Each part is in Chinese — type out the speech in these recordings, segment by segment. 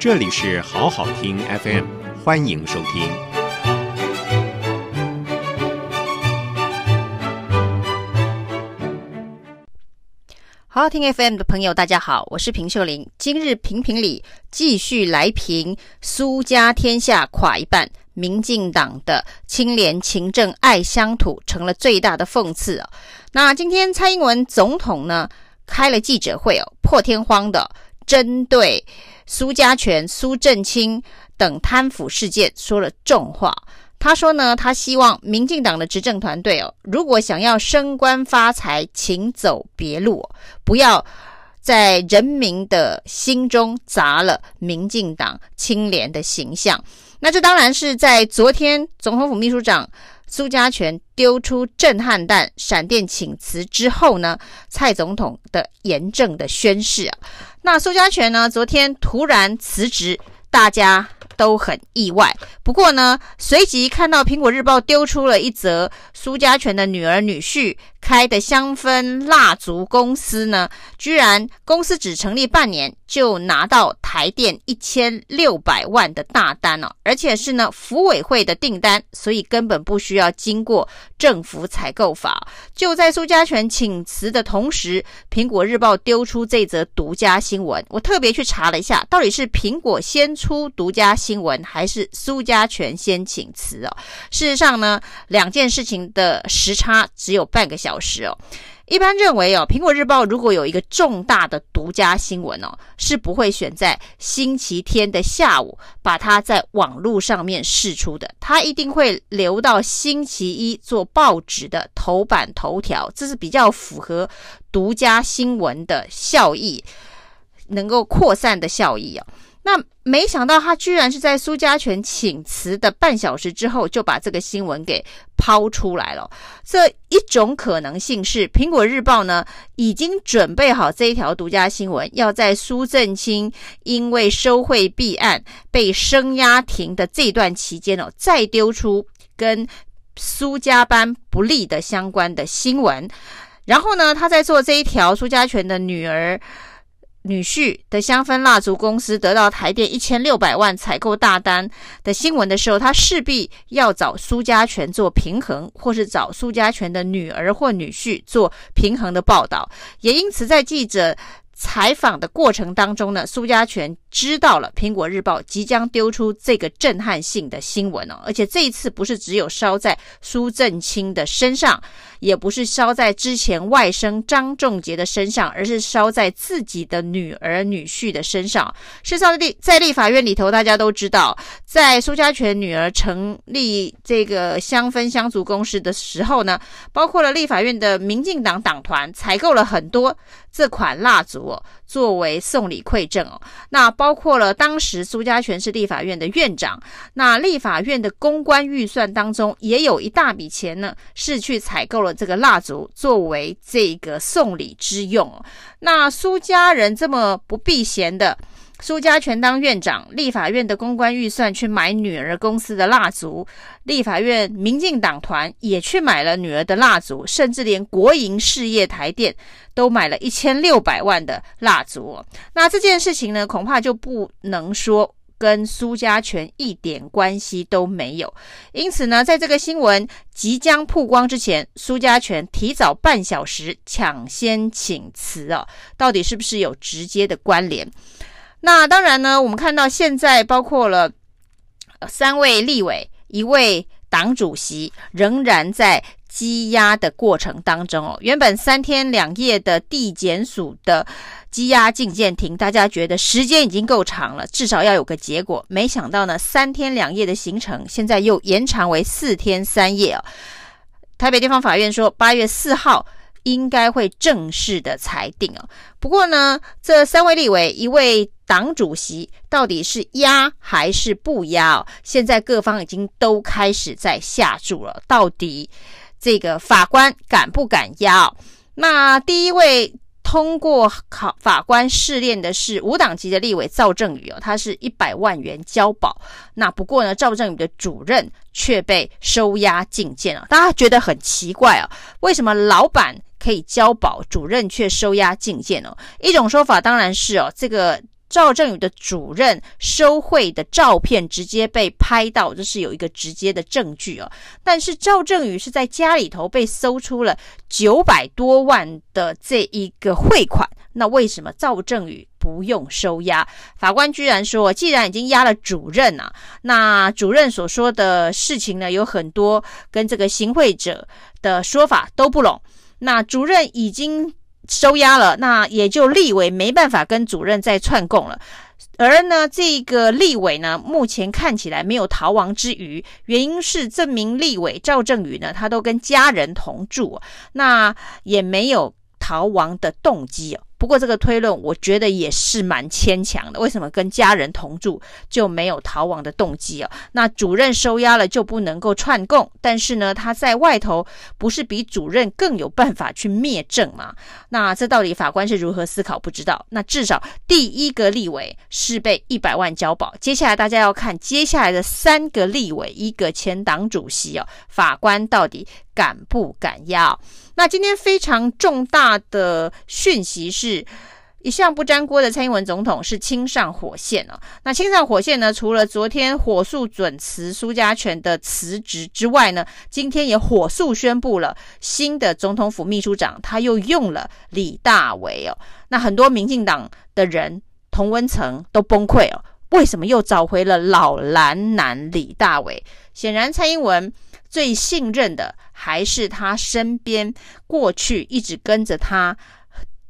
这里是好好听 FM，欢迎收听。好好听 FM 的朋友，大家好，我是平秀玲。今日评评理继续来评苏家天下垮一半。民进党的清廉勤政爱乡土成了最大的讽刺哦。那今天蔡英文总统呢开了记者会哦，破天荒的针对苏家全、苏震清等贪腐事件说了重话。他说呢，他希望民进党的执政团队哦，如果想要升官发财，请走别路，不要在人民的心中砸了民进党清廉的形象。那这当然是在昨天，总统府秘书长苏家全丢出震撼弹、闪电请辞之后呢，蔡总统的严正的宣誓啊。那苏家全呢，昨天突然辞职，大家都很意外。不过呢，随即看到《苹果日报》丢出了一则苏家全的女儿女婿。开的香氛蜡烛公司呢，居然公司只成立半年就拿到台电一千六百万的大单哦，而且是呢福委会的订单，所以根本不需要经过政府采购法。就在苏家全请辞的同时，苹果日报丢出这则独家新闻，我特别去查了一下，到底是苹果先出独家新闻，还是苏家全先请辞哦？事实上呢，两件事情的时差只有半个。小时哦，一般认为哦，苹果日报如果有一个重大的独家新闻哦，是不会选在星期天的下午把它在网络上面释出的，它一定会留到星期一做报纸的头版头条，这是比较符合独家新闻的效益，能够扩散的效益哦。那没想到他居然是在苏家全请辞的半小时之后就把这个新闻给抛出来了。这一种可能性是，苹果日报呢已经准备好这一条独家新闻，要在苏正清因为收贿弊案被声押停的这段期间哦，再丢出跟苏家班不利的相关的新闻。然后呢，他在做这一条苏家全的女儿。女婿的香氛蜡烛公司得到台电一千六百万采购大单的新闻的时候，他势必要找苏家全做平衡，或是找苏家全的女儿或女婿做平衡的报道。也因此，在记者采访的过程当中呢，苏家全知道了《苹果日报》即将丢出这个震撼性的新闻哦，而且这一次不是只有烧在苏正清的身上。也不是烧在之前外甥张仲杰的身上，而是烧在自己的女儿女婿的身上。事实上，立在立法院里头，大家都知道，在苏家全女儿成立这个香氛香烛公司的时候呢，包括了立法院的民进党党团采购了很多这款蜡烛哦，作为送礼馈赠哦。那包括了当时苏家全是立法院的院长，那立法院的公关预算当中也有一大笔钱呢，是去采购了。这个蜡烛作为这个送礼之用，那苏家人这么不避嫌的，苏家全当院长，立法院的公关预算去买女儿公司的蜡烛，立法院民进党团也去买了女儿的蜡烛，甚至连国营事业台电都买了一千六百万的蜡烛。那这件事情呢，恐怕就不能说。跟苏家全一点关系都没有，因此呢，在这个新闻即将曝光之前，苏家全提早半小时抢先请辞啊，到底是不是有直接的关联？那当然呢，我们看到现在包括了三位立委，一位党主席，仍然在羁押的过程当中哦。原本三天两夜的地检署的。羁押禁见庭，大家觉得时间已经够长了，至少要有个结果。没想到呢，三天两夜的行程现在又延长为四天三夜哦。台北地方法院说，八月四号应该会正式的裁定哦。不过呢，这三位立委，一位党主席，到底是押还是不押哦？现在各方已经都开始在下注了，到底这个法官敢不敢押？那第一位。通过考法官试炼的是无党籍的立委赵正宇哦，他是一百万元交保。那不过呢，赵正宇的主任却被收押禁见了。大家觉得很奇怪哦，为什么老板可以交保，主任却收押禁见哦？一种说法当然是哦，这个赵正宇的主任收贿的照片直接被拍到，这是有一个直接的证据哦。但是赵正宇是在家里头被搜出了九百多万的这一个汇款，那为什么赵正宇不用收押？法官居然说，既然已经押了主任啊，那主任所说的事情呢，有很多跟这个行贿者的说法都不拢。那主任已经。收押了，那也就立委没办法跟主任再串供了。而呢，这个立委呢，目前看起来没有逃亡之余，原因是这名立委赵正宇呢，他都跟家人同住，那也没有逃亡的动机哦。不过这个推论，我觉得也是蛮牵强的。为什么跟家人同住就没有逃亡的动机哦？那主任收押了就不能够串供，但是呢，他在外头不是比主任更有办法去灭证吗？那这到底法官是如何思考？不知道。那至少第一个立委是被一百万交保，接下来大家要看接下来的三个立委，一个前党主席哦，法官到底敢不敢要？那今天非常重大的讯息是，一向不沾锅的蔡英文总统是亲上火线啊。那亲上火线呢，除了昨天火速准辞苏家全的辞职之外呢，今天也火速宣布了新的总统府秘书长，他又用了李大为哦。那很多民进党的人同温层都崩溃哦，为什么又找回了老蓝男李大为？显然蔡英文。最信任的还是他身边过去一直跟着他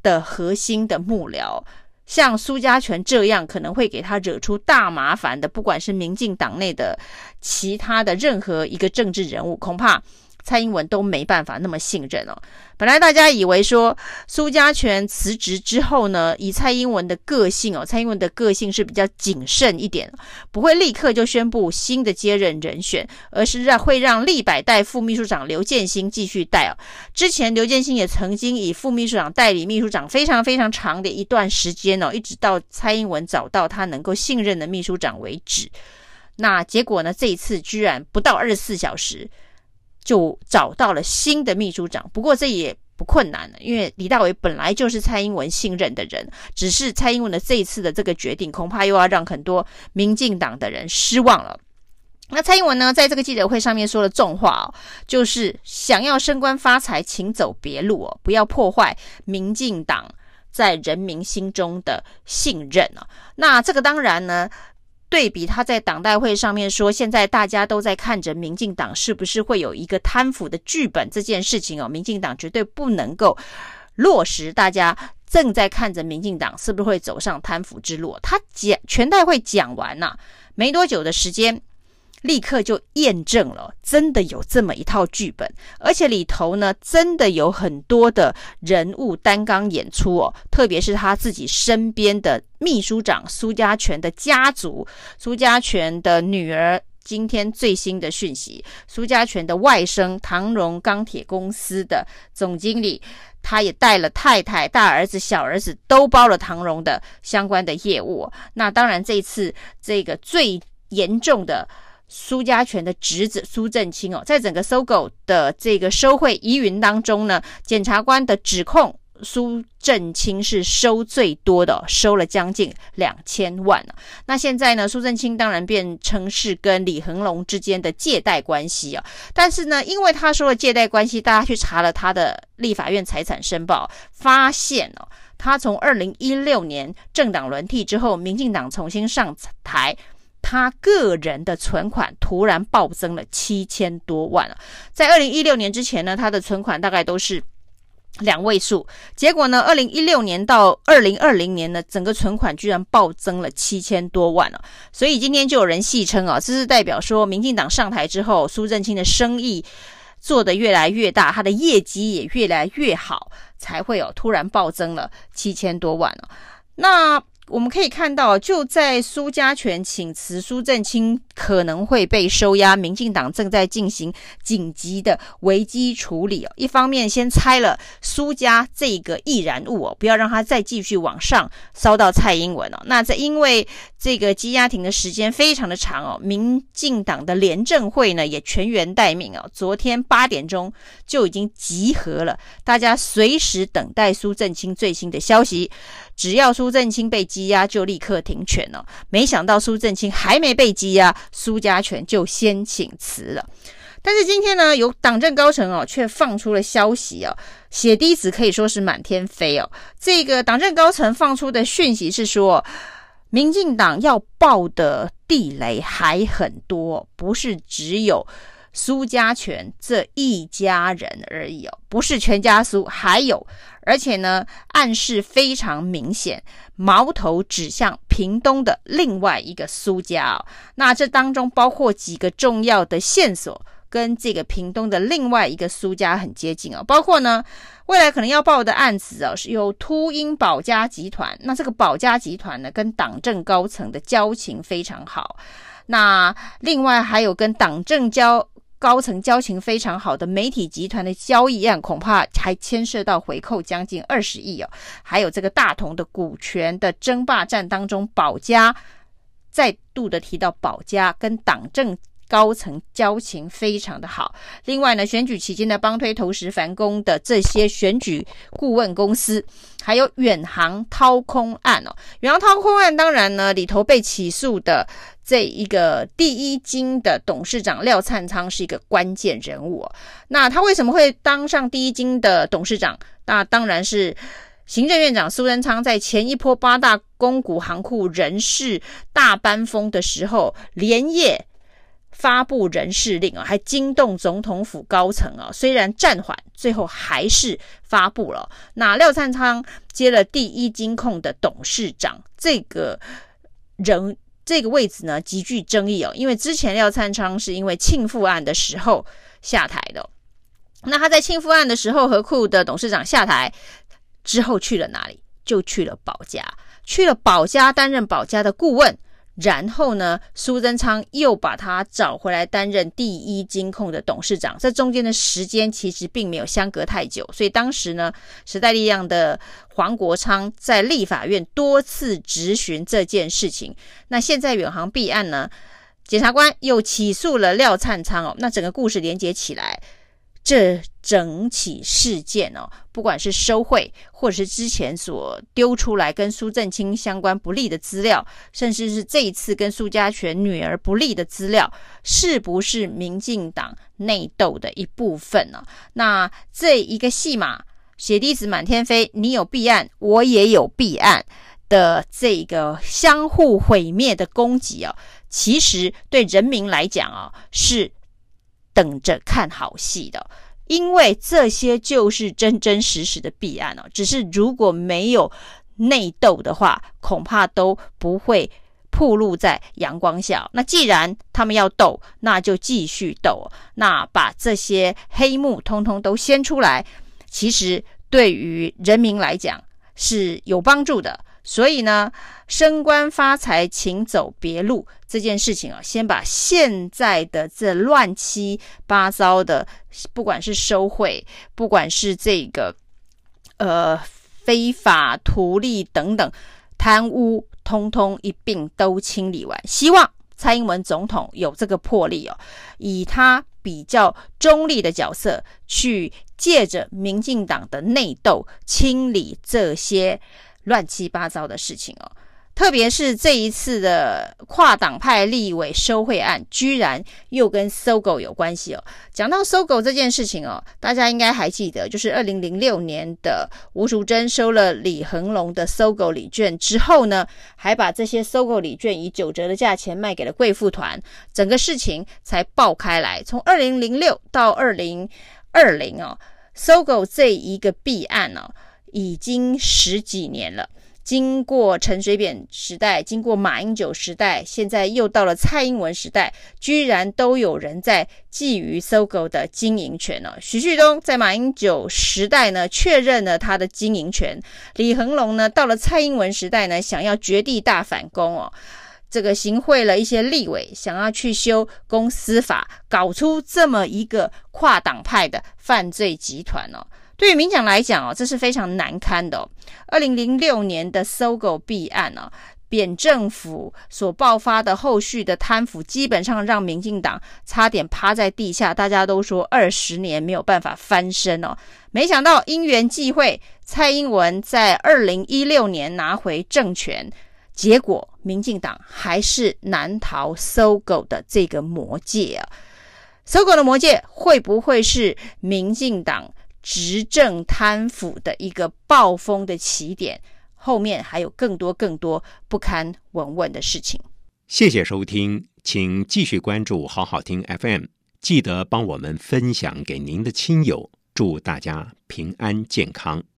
的核心的幕僚，像苏家权这样可能会给他惹出大麻烦的，不管是民进党内的其他的任何一个政治人物，恐怕。蔡英文都没办法那么信任哦。本来大家以为说苏家全辞职之后呢，以蔡英文的个性哦，蔡英文的个性是比较谨慎一点，不会立刻就宣布新的接任人选，而是让会让立百代副秘书长刘建兴继续带哦。之前刘建兴也曾经以副秘书长代理秘书长非常非常长的一段时间哦，一直到蔡英文找到他能够信任的秘书长为止。那结果呢？这一次居然不到二十四小时。就找到了新的秘书长，不过这也不困难，因为李大为本来就是蔡英文信任的人，只是蔡英文的这一次的这个决定，恐怕又要让很多民进党的人失望了。那蔡英文呢，在这个记者会上面说了重话哦，就是想要升官发财，请走别路哦，不要破坏民进党在人民心中的信任哦。那这个当然呢。对比他在党代会上面说，现在大家都在看着民进党是不是会有一个贪腐的剧本这件事情哦，民进党绝对不能够落实。大家正在看着民进党是不是会走上贪腐之路。他讲全代会讲完呐，没多久的时间。立刻就验证了，真的有这么一套剧本，而且里头呢，真的有很多的人物担纲演出哦。特别是他自己身边的秘书长苏家全的家族，苏家全的女儿，今天最新的讯息，苏家全的外甥唐荣钢铁公司的总经理，他也带了太太、大儿子、小儿子，都包了唐荣的相关的业务。那当然，这次这个最严重的。苏家全的侄子苏正清哦，在整个搜狗的这个收贿疑云当中呢，检察官的指控苏正清是收最多的，收了将近两千万。那现在呢，苏正清当然变成是跟李恒龙之间的借贷关系啊。但是呢，因为他说了借贷关系，大家去查了他的立法院财产申报，发现哦，他从二零一六年政党轮替之后，民进党重新上台。他个人的存款突然暴增了七千多万啊，在二零一六年之前呢，他的存款大概都是两位数，结果呢，二零一六年到二零二零年呢，整个存款居然暴增了七千多万了，所以今天就有人戏称啊，这是代表说，民进党上台之后，苏正清的生意做得越来越大，他的业绩也越来越好，才会有突然暴增了七千多万了，那。我们可以看到，就在苏家全请辞，苏正清可能会被收押，民进党正在进行紧急的危机处理哦。一方面先拆了苏家这个易燃物哦，不要让它再继续往上烧到蔡英文哦。那这因为这个羁押庭的时间非常的长哦，民进党的廉政会呢也全员待命哦。昨天八点钟就已经集合了，大家随时等待苏正清最新的消息。只要苏正清被羁押，就立刻停权了。没想到苏震清还没被羁押，苏家权就先请辞了。但是今天呢，有党政高层哦，却放出了消息哦，血滴子可以说是满天飞哦。这个党政高层放出的讯息是说，民进党要爆的地雷还很多，不是只有苏家权这一家人而已哦，不是全家苏，还有，而且呢，暗示非常明显，矛头指向屏东的另外一个苏家哦。那这当中包括几个重要的线索。跟这个屏东的另外一个苏家很接近哦，包括呢，未来可能要报的案子哦，是有秃鹰保家集团。那这个保家集团呢，跟党政高层的交情非常好。那另外还有跟党政交高层交情非常好的媒体集团的交易案，恐怕还牵涉到回扣将近二十亿哦。还有这个大同的股权的争霸战当中，保家再度的提到保家跟党政。高层交情非常的好。另外呢，选举期间呢帮推投石反攻的这些选举顾问公司，还有远航掏空案哦。远航掏空案当然呢，里头被起诉的这一个第一金的董事长廖灿仓是一个关键人物哦。那他为什么会当上第一金的董事长？那当然是行政院长苏贞昌在前一波八大公股行库人事大搬风的时候连夜。发布人事令啊，还惊动总统府高层啊。虽然暂缓，最后还是发布了。那廖灿昌接了第一金控的董事长，这个人这个位置呢极具争议哦。因为之前廖灿昌是因为庆富案的时候下台的。那他在庆富案的时候，和库的董事长下台之后去了哪里？就去了保家，去了保家担任保家的顾问。然后呢，苏贞昌又把他找回来担任第一金控的董事长，这中间的时间其实并没有相隔太久，所以当时呢，时代力量的黄国昌在立法院多次质询这件事情。那现在远航弊案呢，检察官又起诉了廖灿昌哦，那整个故事连接起来。这整起事件哦，不管是收贿，或者是之前所丢出来跟苏正清相关不利的资料，甚至是这一次跟苏家全女儿不利的资料，是不是民进党内斗的一部分呢？那这一个戏码，血滴子满天飞，你有弊案，我也有弊案的这个相互毁灭的攻击哦，其实对人民来讲啊，是。等着看好戏的，因为这些就是真真实实的弊案哦。只是如果没有内斗的话，恐怕都不会曝露在阳光下。那既然他们要斗，那就继续斗。那把这些黑幕通通都掀出来，其实对于人民来讲是有帮助的。所以呢，升官发财，请走别路这件事情啊，先把现在的这乱七八糟的，不管是收贿，不管是这个呃非法图利等等贪污，通通一并都清理完。希望蔡英文总统有这个魄力哦，以他比较中立的角色，去借着民进党的内斗清理这些。乱七八糟的事情哦，特别是这一次的跨党派立委收贿案，居然又跟搜狗有关系哦。讲到搜狗这件事情哦，大家应该还记得，就是二零零六年的吴淑珍收了李恒龙的搜狗礼券之后呢，还把这些搜狗礼券以九折的价钱卖给了贵妇团，整个事情才爆开来。从二零零六到二零二零哦搜狗这一个弊案哦。已经十几年了，经过陈水扁时代，经过马英九时代，现在又到了蔡英文时代，居然都有人在觊觎搜狗的经营权呢。徐旭东在马英九时代呢，确认了他的经营权；李恒龙呢，到了蔡英文时代呢，想要绝地大反攻哦，这个行贿了一些立委，想要去修公司法，搞出这么一个跨党派的犯罪集团哦。对于民进党来讲哦，这是非常难堪的哦。二零零六年的搜狗弊案哦，扁政府所爆发的后续的贪腐，基本上让民进党差点趴在地下。大家都说二十年没有办法翻身哦，没想到因缘际会，蔡英文在二零一六年拿回政权，结果民进党还是难逃搜狗的这个魔戒啊搜狗的魔戒会不会是民进党执政贪腐的一个暴风的起点？后面还有更多更多不堪闻问的事情。谢谢收听，请继续关注好好听 FM，记得帮我们分享给您的亲友，祝大家平安健康。